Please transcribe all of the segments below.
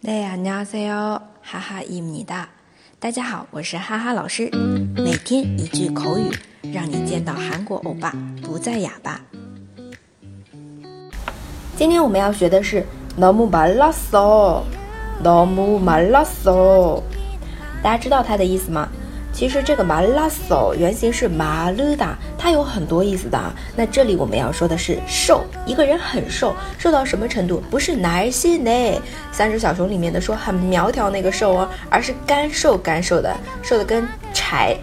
네 안녕하세요，哈哈伊米哒。大家好，我是哈哈老师。每天一句口语，让你见到韩国欧巴不再哑巴。今天我们要学的是너무말랐 어， 너무말랐 어。 大家知道它的意思吗？ 其实这个马拉索原型是马鲁达，它有很多意思的。那这里我们要说的是瘦，一个人很瘦，瘦到什么程度？不是男性呢，三只小熊里面的说很苗条那个瘦哦，而是干瘦干瘦的，瘦的跟柴，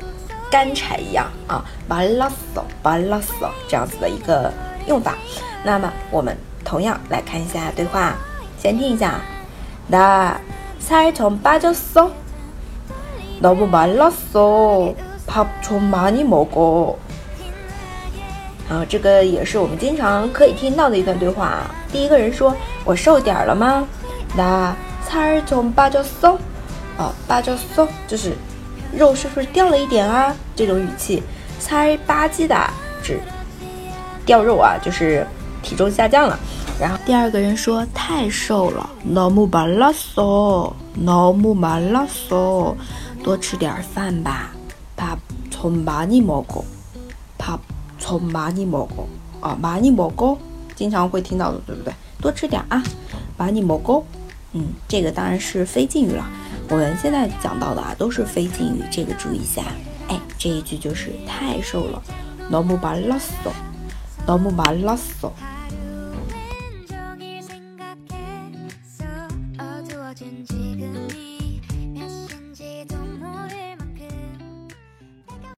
干柴一样啊。马拉索，马拉索这样子的一个用法。那么我们同样来看一下对话，先听一下，나살좀빠졌 어。 너무 말랐어. 밥좀 많이 먹어. 啊，这个也是我们经常可以听到的一段对话。第一个人说：“我瘦点了吗？”那살좀빠졌 어。 啊，빠졌어就是肉是不是掉了一点啊？这种语气，살빠지다指掉肉啊，就是体重下降了。然后第二个人说：“太瘦了，너무말랐 어， 너무말랐 어。 ” 多吃点饭吧，밥좀많이먹 어， 밥좀많이먹 어， 啊，많이먹 어， 经常会听到的，对不对？多吃点啊，많이먹 어， 嗯，这个当然是非敬语了。我们现在讲到的啊，都是非敬语，这个注意一下。哎，这一句就是太瘦了，너무말랐 어， 너무말랐 어。